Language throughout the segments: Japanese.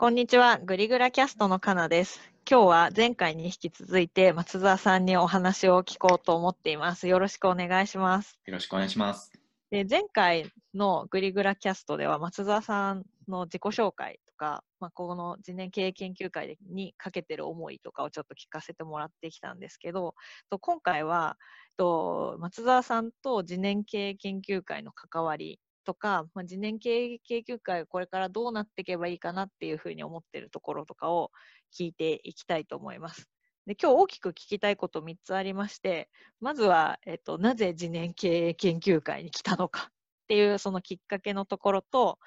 こんにちは、グリグラキャストのかなです。今日は前回に引き続いて松沢さんにお話を聞こうと思っています。よろしくお願いします。よろしくお願いします。で前回のグリグラキャストでは松沢さんの自己紹介とか、まあ、この次年経営研究会にかけてる思いとかをちょっと聞かせてもらってきたんですけど、と今回はと松沢さんと次年経営研究会の関わりとか、まあ、次年経営研究会これからどうなっていけばいいかなっていうふうに思ってるところとかを聞いていきたいと思います。で今日大きく聞きたいこと3つありまして、まずは、えっと、なぜ次年経営研究会に来たのかっていうそのきっかけのところと、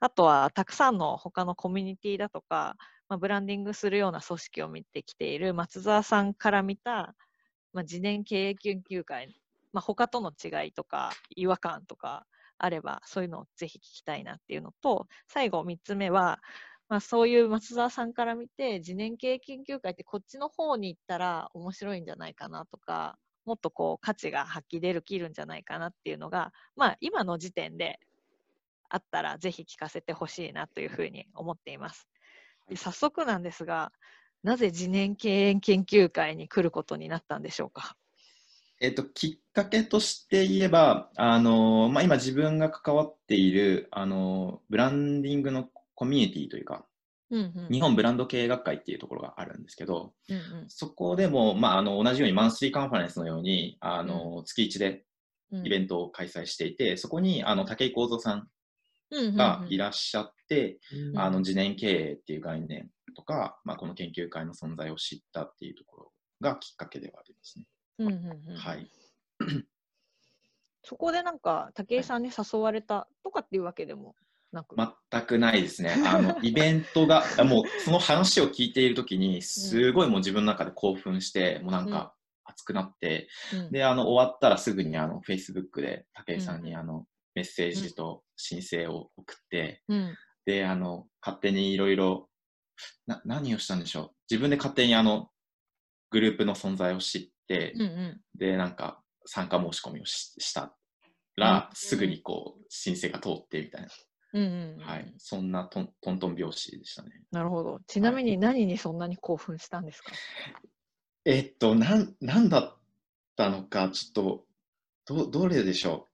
あとはたくさんの他のコミュニティだとか、まあ、ブランディングするような組織を見てきている松沢さんから見た、まあ、次年経営研究会、まあ、他との違いとか違和感とかあれば、そういうのをぜひ聞きたいなっていうのと、最後3つ目は、まあ、そういう松沢さんから見て、次年経営研究会ってこっちの方に行ったら面白いんじゃないかなとか、もっとこう価値が発揮でるきるんじゃないかなっていうのが、まあ、今の時点であったらぜひ聞かせてほしいなというふうに思っています。で早速なんですが、なぜ次年経営研究会に来ることになったんでしょうか？えっと、きっかけとして言えば、あのまあ、今自分が関わっている、あのブランディングのコミュニティというか、うんうん。日本ブランド経営学会っていうところがあるんですけど、うんうん。そこでも、まあ、あの同じようにマンスリーカンファレンスのように、あの月1でうん。イベントを開催していて、そこにあの武井幸三さんうんうんがいらっしゃって、うん。あの次年経営っていう概念とか、まあ、この研究会の存在を知ったっていうところがきっかけではありますね。うんうんうん。はい。そこでなんか武井さんに誘われたとかっていうわけでもなく、全くないですね。あの イベントが、あもうその話を聞いているときに、すごいもう自分の中で興奮して、もうなんか熱くなって、うん。で、あの終わったらすぐにあの Facebook で武井さんにあのメッセージと申請を送って、うん。で、あの勝手にいろいろ、な何をしたんでしょう。自分で勝手にあのグループの存在を知って、うんうん。で、なんか参加申し込みをししたら、うんすぐにこう申請が通ってみたいな。うんうんうんはい、そんなトントントン拍子でしたね。なるほど。ちなみに何にそんなに興奮したんですか、えっと、なん、なんだったのか、ちょっと、ど、どれでしょ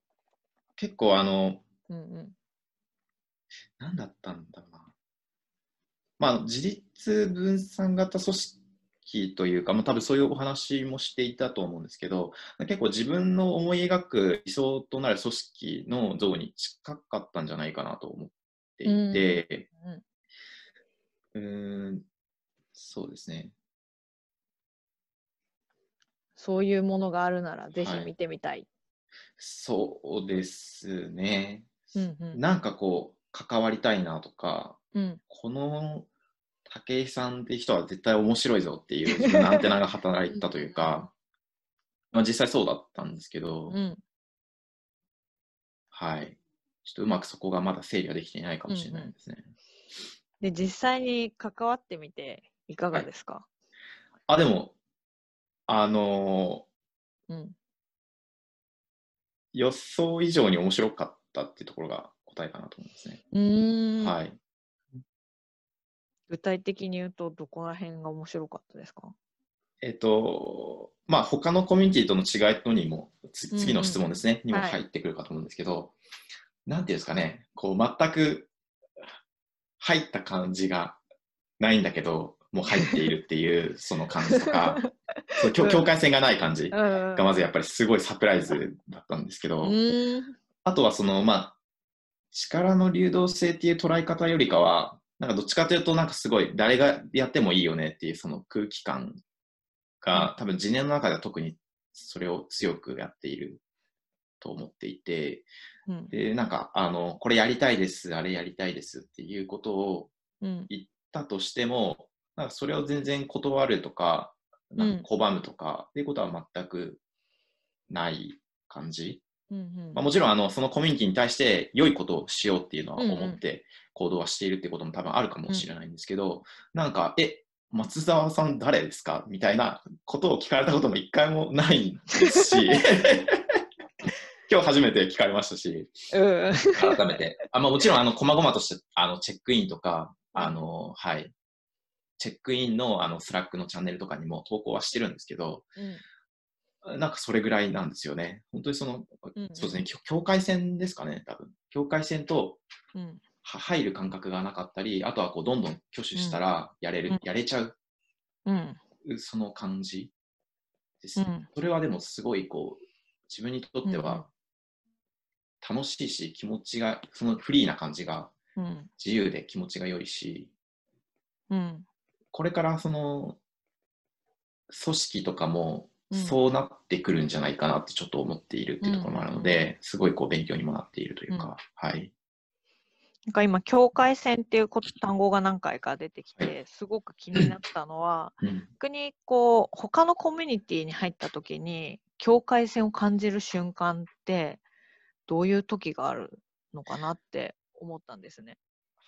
う？結構、あの、うんうんなんだったんだろうな。まあ、自立分散型組織というか、まあ、多分そういうお話もしていたと思うんですけど、結構自分の思い描く理想となる組織の像に近かったんじゃないかなと思っていて、うんうーん、そうですね。そういうものがあるならぜひはい見てみたい。そうですね。うんうんなんかこう、関わりたいなとか、うんこの武井さんって人は絶対面白いぞっていう自分のアンテナが働いたというか、まあ実際そうだったんですけど、うんはい。ちょっとうまくそこがまだ整理ができていないかもしれないですね。で実際に関わってみていかがですか、あ、でも、あのうんー予想以上に面白かったっていうところが答えかなと思いますね。うーんはい。具体的に言うとどこら辺が面白かったですか？えっと、まあ、他のコミュニティとの違いとにも、つ次の質問ですね、にもはい入ってくるかと思うんですけど、なんていうんですかね、こう、全く入った感じがないんだけど、もう入っているっていう、その感じとか、そう境境界線がない感じががまずやっぱりすごいサプライズだったんですけうど、ーん。あとはその、まあ、力の流動性っていう捉え方よりかは、なんかどっちかというと、なんかすごい誰がやってもいいよねっていうその空気感が、多分次年の中では特にそれを強くやっていると思っていて、うん。で、なんか、あの、これやりたいです、あれやりたいですっていうことをうん。言ったとしても、なんかそれを全然断るとか、なんか拒むとかっていうことは全くない感じ。うんうん。まあ、もちろんあのそのコミュニティに対して良いことをしようっていうのはうんうん。思って行動はしているっていうことも多分あるかもしれないんですけど、なんか、え、松沢さん誰ですか？みたいなことを聞かれたことも一回もないんですし、今日初めて聞かれましたし、うん。改めて。あまあ、もちろん、あの、細々としたあのチェックインとか、あの、はい、チェックインのあのスラックのチャンネルとかにも投稿はしてるんですけど、うん。なんかそれぐらいなんですよね。本当にその、うんうん。そうですね、境界線ですかね、多分。境界線とうん。は入る感覚がなかったり、あとはこうどんどん挙手したらやれる、うん。やれちゃう、うん。その感じですね。うん。それはでもすごいこう、自分にとっては楽しいし、気持ちが、そのフリーな感じがうん。自由で気持ちが良いし、うん。これからその組織とかもうん。そうなってくるんじゃないかなってちょっと思っているっていうところもあるので、すごいこう勉強にもなっているというか、はい。なんか今、境界線っていうこと単語が何回か出てきはて、すごく気になったのは、うん逆にこう、他のコミュニティに入った時に、境界線を感じる瞬間って、どういう時があるのかなって思ったんですね。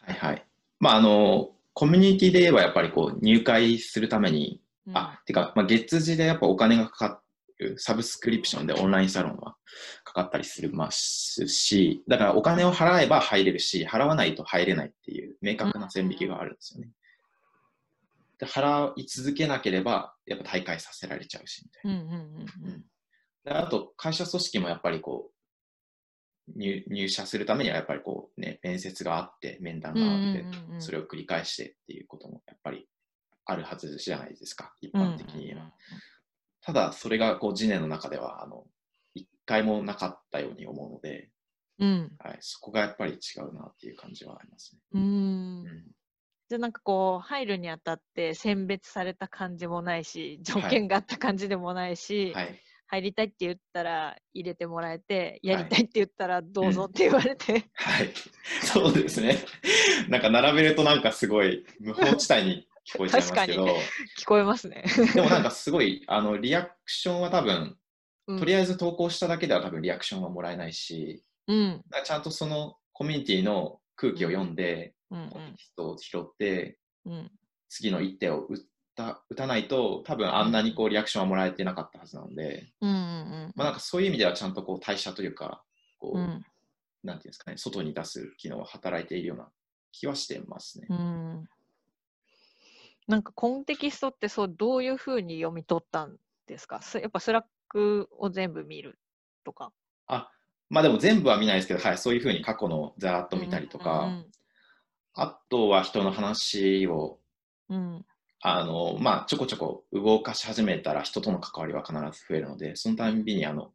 はいはい。まあ、あの、コミュニティで言えばやっぱりこう入会するために、うんあ、てか、まあ、月次でやっぱお金がかかる、サブスクリプションでオンラインサロンはかかったりするますし、だからお金を払えば入れるし、払わないと入れないっていう明確な線引きがあるんですよね。で払い続けなければ、やっぱ大会させられちゃうし、みたいな。うんうんうんうんであと、会社組織もやっぱりこう、入入社するためにはやっぱりこうね、面接があって、面談があって、うんうんうんうんそれを繰り返してっていうこともやっぱりあるはずじゃないですか、一うんうん般的に言えば。ただ、それがこう、次年の中では、あの、一回もなかったように思うので、うんはい、そこがやっぱり違うなっていう感じはありますね。うんうんうんじゃあなんかこう入るにあたって選別された感じもないし条件があった感じでもないし、はい。入りたいって言ったら入れてもらえてやりはいたいって言ったらどうぞって言われて、はい。そうですね。なんか並べるとなんかすごい無法地帯に聞こえちゃいますけど、聞こえますね。でもなんかすごい、あの、リアクションは多分、とりああえず投稿しただけでは多分リアクションはもらえないし、うん。ちゃんとそのコミュニティの空気を読んで、うんコンテキストを拾って、うん。うん次の一手を打った打たないと、多分あんなにこうリアクションはもらえてなかったはずなので、うんうんまあ、なんかそういう意味ではちゃんとこう代謝というか、こう、うん。なんていうんですかね、外に出す機能は働いているような気はしてますね。うん。なんかコンテキストってそうどういうふうに読み取ったんですか？すやっぱ Slack を全部見るとか。あ、まあでも全部は見ないですけど、はい、そういうふうに過去のざらっと見たりとか、あとは人の話を、うん。うんあの、まあ、ちょこちょこ動かし始めたら人との関わりは必ず増えるので、そのたんびにあの、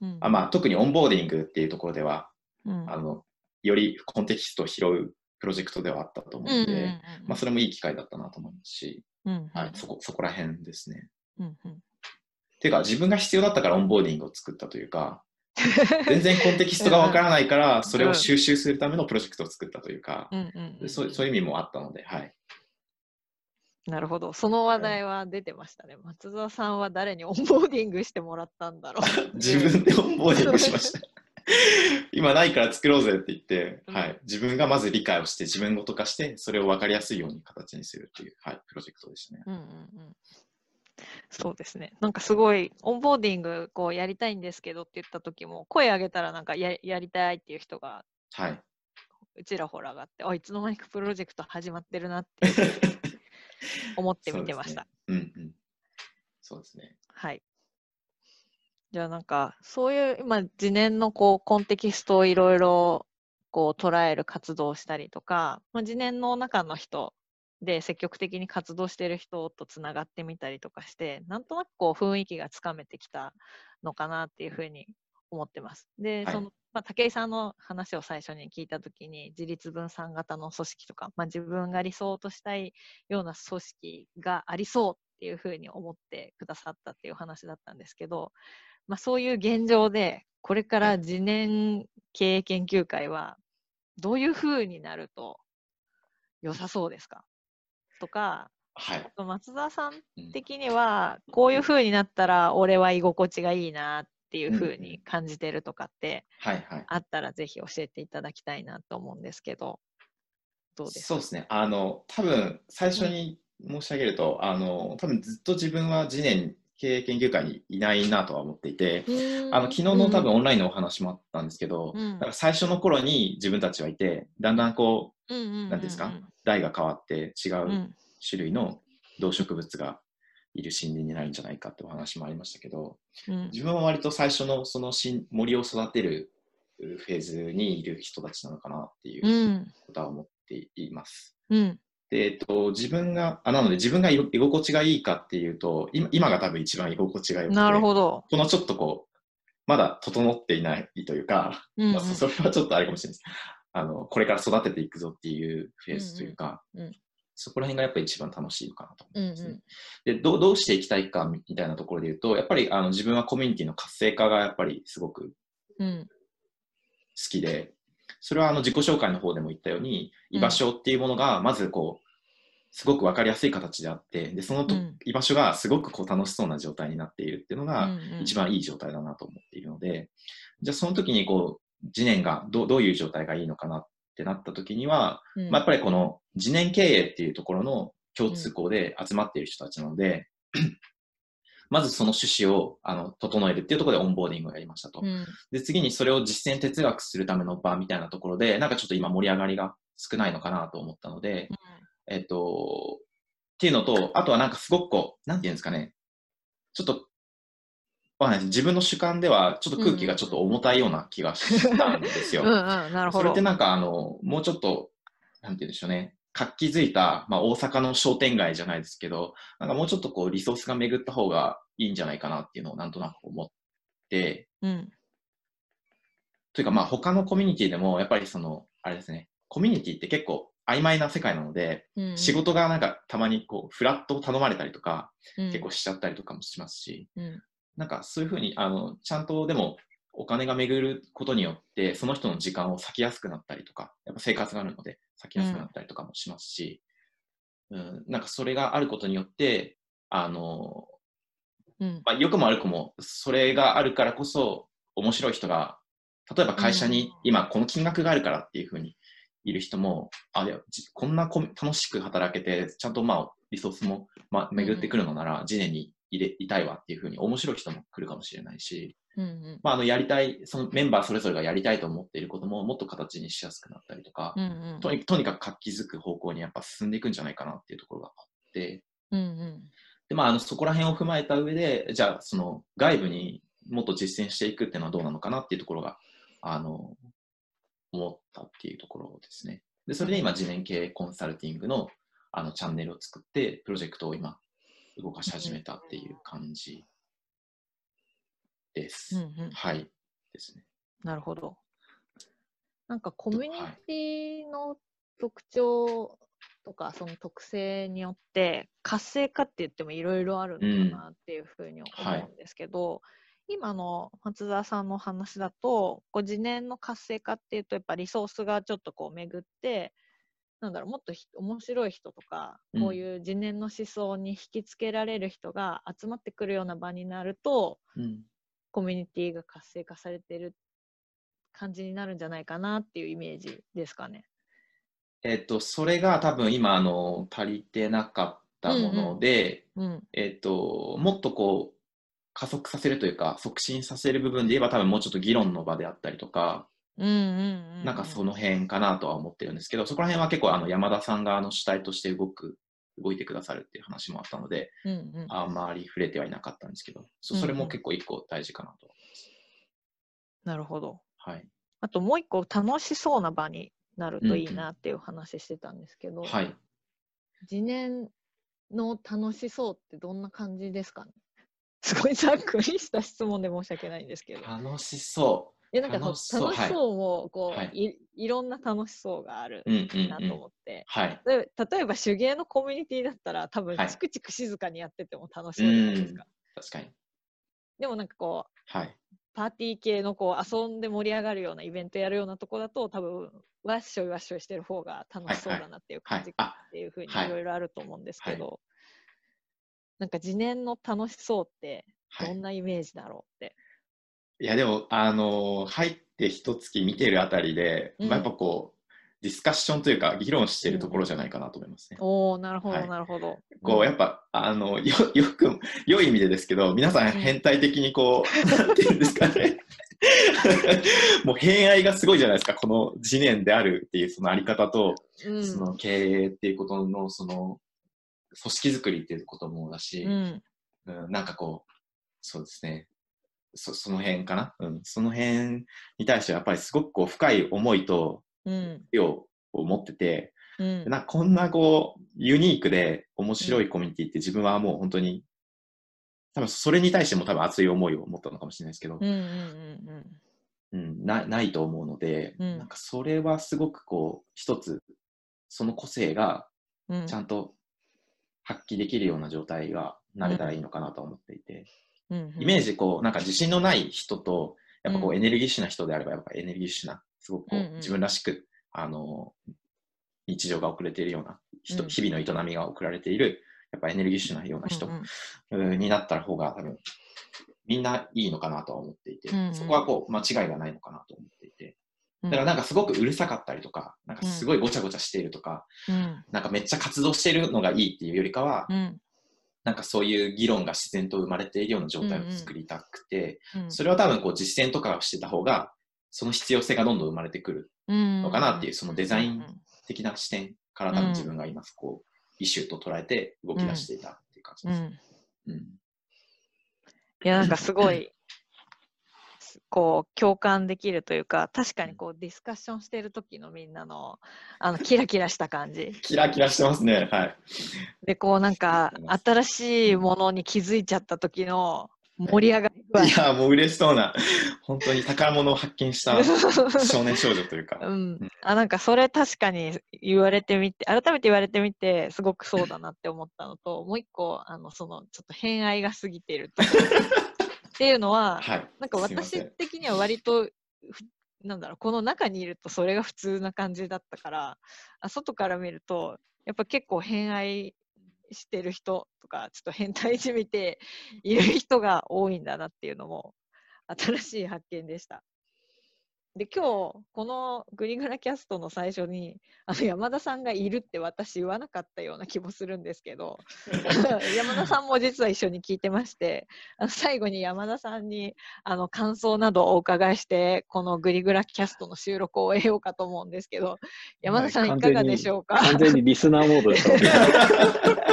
うん。あまあ、特にオンボーディングっていうところでは、うん。あの、よりコンテキストを拾うプロジェクトではあったと思うので、まあ、それもいい機会だったなと思いますし、うんうん。はい、そこ、そこら辺ですね。うんうんていうか、自分が必要だったからオンボーディングを作ったというか、全然コンテキストがわからないから、それを収集するためのプロジェクトを作ったというか、うんうんうんそうそういう意味もあったので、はい。なるほど。その話題は出てましたね。松澤さんは誰にオンボーディングしてもらったんだろう。自分でオンボーディングしました。今ないから作ろうぜって言って、うんはい、自分がまず理解をして、自分ごと化して、それを分かりやすいように形にするっていう、はい、プロジェクトでしたね。うんうんうんそうですね。なんかすごい、オンボーディングこうやりたいんですけどって言った時も、声上げたらなんかややりたいっていう人がはい。うちらほらがあって、あいつの間にかプロジェクト始まってるなって 思って見てました。そうですね。うんうん。そうですね。はい。じゃあなんか、そういう今、次年のこうコンテキストをいろいろこう捉える活動をしたりとか、まあ、次年の中の人で積極的に活動している人とつながってみたりとかして、なんとなくこう雰囲気がつかめてきたのかなっていうふうに思ってます。で、はい。その、まあ、武井さんの話を最初に聞いたときに、自立分散型の組織とか、まあ、自分が理想としたいような組織がありそうっていうふうに思ってくださったっていう話だったんですけど、まあ、そういう現状で、これから次年経営研究会はどういうふうになると良さそうですか？とか、はい。松澤さんうん的には、こういうふうになったら俺は居心地がいいなっていうふううんうんに感じてるとかって。あったらぜひ教えていただきたいなと思うんですけど、どうです？かそうですね。あの、多分最初に申し上げると、あの、多分ずっと自分は次年経営研究会にいないなとは思っていて、あの昨日の多分オンラインのお話もあったんですけど、うん。だから最初の頃に自分たちはいて、だんだんこううんうんうんうん。なんですか？代が変わって違ううん。種類の動植物がいる森林になるんじゃないかってお話もありましたけど、うん。自分は割と最初のその新森を育てるフェーズにいる人たちなのかなっていううん。ことは思っています。うんで、えっと、自分が、あなので自分が居居心地がいいかっていうと、今今が多分一番居心地が良くて、なるほど。このちょっとこう、まだ整っていないというか、うんうんまあ、そ それはちょっとあれかもしれないです。あの、これから育てていくぞっていうフェーズというか、うんうんうんそこら辺がやっぱり一番楽しいのかなとうん思いますね。うんでどう、どうしていきたいかみたいなところで言うと、やっぱりあの自分はコミュニティの活性化がやっぱりすごくうん好きで、それはあの自己紹介の方でも言ったように、うん。居場所っていうものが、まずこう、すごく分かりやすい形であって、でそのと、うん。居場所がすごくこう楽しそうな状態になっているっていうのが、一番いい状態だなと思っているので、じゃあその時にこう、次年がどうどういう状態がいいのかなってなった時には、うん。まあ、やっぱりこの次年経営っていうところの共通項で集まっている人たちなので、まずその趣旨をあの整えるっていうところでオンボーディングをやりましたと。うん。で、次にそれを実践哲学するための場みたいなところで、なんかちょっと今盛り上がりが少ないのかなと思ったので、えっと、っていうのと、あとはなんかすごくこう、なんていうんですかね、ちょっと、自分の主観ではちょっと空気がちょっと重たいような気がしたんですよ。うんうん、なるほど。それってなんかあの、もうちょっと、なんて言うんでしょうね、活気づいた、まあ、大阪の商店街じゃないですけど、なんかもうちょっとこうリソースが巡った方がいいんじゃないかなっていうのをなんとなく思って、うん。というかまあ他のコミュニティでもやっぱりその、あれですね、コミュニティって結構曖昧な世界なので、うん。仕事がなんかたまにこうフラットを頼まれたりとか、うん。結構しちゃったりとかもしますし、うん。なんかそういうふうにあのちゃんとでもお金が巡ることによってその人の時間を割きやすくなったりとかやっぱ生活があるので割きやすくなったりとかもしますし、うんなんかそれがあることによってあの、うん。まあ、良くも悪くもそれがあるからこそ面白い人が例えば会社にうん。今この金額があるからっていうふうにいる人もあいやじこんなこ楽しく働けてちゃんとまあリソースも、まあ、巡ってくるのなら、次年に入れいたいわっていうふうに面白い人も来るかもしれないし、うんうん。まあ、あのやりたい、そのメンバーそれぞれがやりたいと思っていることももっと形にしやすくなったりとか、うんうん。とにとにかく活気づく方向にやっぱ進んでいくんじゃないかなっていうところがあって、うんうん。でまあ、あのそこら辺を踏まえた上で、じゃあその外部にもっと実践していくっていうのはどうなのかなっていうところが、あの、思ったっていうところですね。で、それで今、次年系コンサルティングのあのチャンネルを作って、プロジェクトを今、動かし始めたっていう感じです。うんうんはい。ですね。なるほど。なんかコミュニティの特徴とか、その特性によって、活性化って言ってもいろいろあるのかなっていうふうに思うんですけど、今の松沢さんの話だと、こう次年の活性化っていうと、やっぱリソースがちょっとこう巡って、なんだろう、もっとひ面白い人とか、うんこういう次年の思想に引きつけられる人が集まってくるような場になると、うん。コミュニティが活性化されてる感じになるんじゃないかなっていうイメージですかね。えっと、それが多分今、あの、足りてなかったもので、うん。えっと、もっとこう、加速させるというか、促進させる部分で言えば、多分もうちょっと議論の場であったりとか、うんうんうん。なんかその辺かなとは思ってるんですけど、そこら辺は結構あの山田さんがあの主体として動く、動いてくださるっていう話もあったので、うんうん。あんまり触れてはいなかったんですけど、そそれも結構一個大事かなと思います。なるほど。はい。あともう一個楽しそうな場になるといいなっていう話してたんですけど、はい。次年の楽しそうってどんな感じですかね？すごいざっくりした質問で申し訳ないんですけど。楽しそいやなんか楽しそう楽しそうもこう、はいい、いろんな楽しそうがあるう。うんうんなとうん。思って。はい。例えば手芸のコミュニティだったら多分はいチクチク静かにやってても楽しそうじゃないですか。確かに。でもなんかこうはい。パーティー系のこう遊んで盛り上がるようなイベントやるようなとこだと多分わっしょいわっしょいしてる方が楽しそうだなっていう感じ。っていうふうにはいいろいろあると思うんですけはいど、なんか次年の楽しそうってはい。どんなイメージだろうって。いや、でも、あのー入って一月見てるあたりで、うんまあ、やっぱこう、ディスカッションというか、議論しているところじゃないかなと思いますね。おおなるほど、はいなるほど。こう、やっぱ、あの、よ、よく、良い意味でですけど、皆さん変態的にこう、なんていうんですかね。もう偏愛がすごいじゃないですか、この次年であるっていうそのあり方と、うん、その経営っていうことの、その、組織づくりっていうこともだし、うん、うん、なんかこう、そうですね。そその辺かな、うん、その辺に対してはやっぱりすごくこう深い思いとうん、量を持ってて、うん、なこんなこうユニークで面白いコミュニティって自分はもう本当に多分それに対しても多分熱い思いを持ったのかもしれないですけど、うん、なないと思うので、うん。なんかそれはすごくこう一つその個性がうん、ちゃんと発揮できるような状態がなれたらいいのかなと思っていて、うん、イメージこうなんか自信のない人とやっぱこううん。エネルギッシュな人であればやっぱエネルギッシュなすごくこう、自分らしくあの日常が送れているような人、うん。日々の営みが送られているやっぱエネルギッシュなような人、になったら方が多分みんないいのかなとは思っていて、そこはこう間違いがないのかなと思っていて。うん、だからなんかすごくうるさかったりとかなんかすごいごちゃごちゃしているとか、うん、なんかめっちゃ活動しているのがいいっていうよりかは、うん、なんかそういう議論が自然と生まれているような状態を作りたくて、うん、それは多分こう実践とかをしてた方が、その必要性がどんどん生まれてくるののかなっていう、そのデザイン的な視点から多分自分が今、こう、イシューと捉えて動き出していたっていう感じです。うん。うん。いや、なんかすごい、こう、共感できるというか、確かにこう、ディスカッションしてる時のみんなの、あの、キラキラした感じ。キラキラしてますね。はい。で、こう、なんか、新しいものに気づいちゃった時の盛り上がり具合いや、もう嬉しそうな、本当に宝物を発見した 少年少女というか。うん、あなんかそれ確かに言われてみて改めて言われてみてすごくそうだなって思ったのともう一個あのそのちょっと偏愛が過ぎていると っていうのは、はい。なんか私的には割とふなんだろうこの中にいるとそれが普通な感じだったからあ外から見るとやっぱ結構偏愛してる人とかちょっと変態じみている人が多いんだなっていうのも新しい発見でした。で今日このグリグラキャストの最初にあの山田さんがいるって私言わなかったような気もするんですけど 山田さんも実は一緒に聞いてましてあの最後に山田さんにあの感想などをお伺いしてこのグリグラキャストの収録を終えようかと思うんですけど山田さんいかがでしょうか、完全にリスナーモードでした。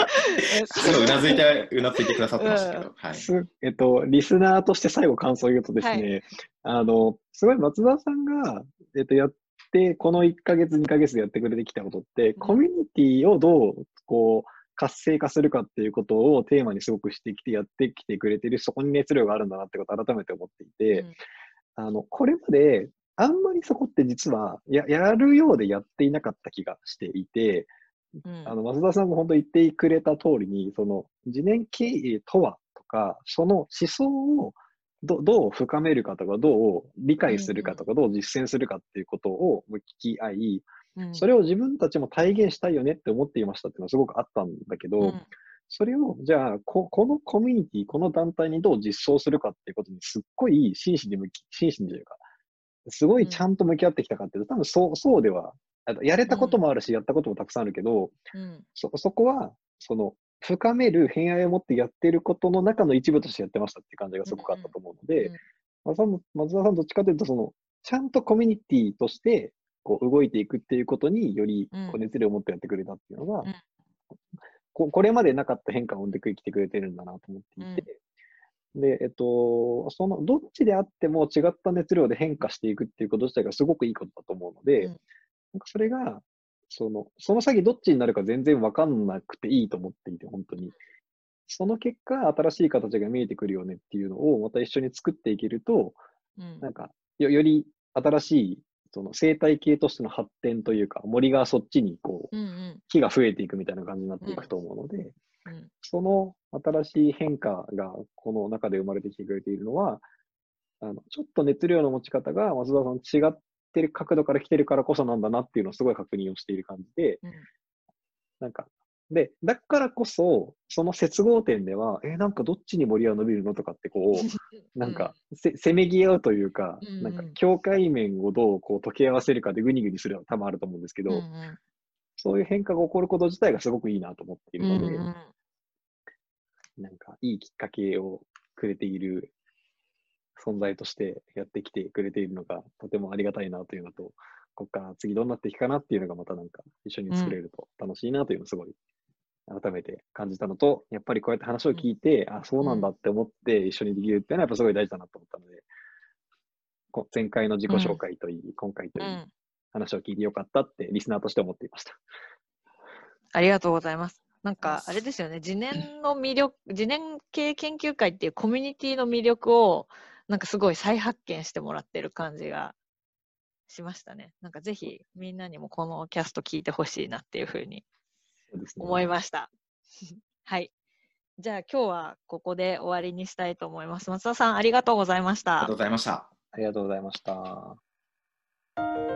すごいうなずいて、うなずいてくださってましたけど。はい。すえっと、リスナーとして最後感想を言うとですね、あの、すごい松田さんが、えっと、やって、この1ヶ月、2ヶ月でやってくれてきたことって、コミュニティをどう、こう、活性化するかっていうことをテーマにすごくしてきてやってきてくれてる、そこに熱量があるんだなってことを改めて思っていて、うん。あの、これまで、あんまりそこって実はや、やるようでやっていなかった気がしていて、うん。あの、増田さんも本当言ってくれた通りに、その、自然経営とはとか、その思想をどどう深めるかとか、どう理解するかとか、どう実践するかっていうことを聞き合い、うん。それを自分たちも体現したいよねって思っていましたっていうのはすごくあったんだけど、うん。それを、じゃあこ、このコミュニティ、この団体にどう実装するかっていうことにすっごい真摯に向き、真摯にというか、すごいちゃんと向き合ってきたかっていうと、多分そう、そうでは、やれたこともあるし、やったこともたくさんあるけど、うん。そ、そこは、その、深める偏愛を持ってやってることの中の一部としてやってましたっていう感じがすごくあったと思うので、松田さんどっちかというと、その、ちゃんとコミュニティとして、こう、動いていくっていうことにより、こうん。う、熱量を持ってやってくれたっていうのが、うん。ここれまでなかった変化を生んできてくれてるんだなと思っていて、で、えっと、その、どっちであっても違った熱量で変化していくっていうこと自体がすごくいいことだと思うので、うん。なんかそれが、その、その先どっちになるか全然わかんなくていいと思っていて、本当に。その結果、新しい形が見えてくるよねっていうのをまた一緒に作っていけると、うん。なんか、よより新しい、その生態系としての発展というか、森がそっちにこう、うんうん。木が増えていくみたいな感じになっていくと思うので、うん。その新しい変化がこの中で生まれてきてくれているのは、あのちょっと熱量の持ち方が松田さん違ってる角度から来てるからこそなんだなっていうのをすごい確認をしている感じで、うん。なんか、で、だからこそ、その接合点では、えーなんかどっちに森は伸びるのとかってこう、なんか、せせめぎ合うというか、うんうん。なんか境界面をどうこう溶け合わせるかでグニグニするのは多分あると思うんですけど、うんうん。そういう変化が起こること自体がすごくいいなと思っているので、うんうん。なんかいいきっかけをくれている存在としてやってきてくれているのがとてもありがたいなというのと、ここから次どうなっていくかなっていうのがまたなんか一緒に作れると楽しいなというのをすごい改めて感じたのと、やっぱりこうやって話を聞いて、あ、そうなんだって思って一緒にできるっていうのはやっぱすごい大事だなと思ったので、こ前回の自己紹介といい、今回といい、うん話を聞いてよかったってリスナーとして思っていました。ありがとうございます。なんか、あれですよね、次年の魅力、次年系研究会っていうコミュニティの魅力を、なんかすごい再発見してもらってる感じがしましたね。なんかぜひ、みんなにもこのキャスト聞いてほしいなっていうふうに。思いました。はい。じゃあ今日はここで終わりにしたいと思います。松田さん、ありがとうございましたありがとう。ございました。ありがとうございました。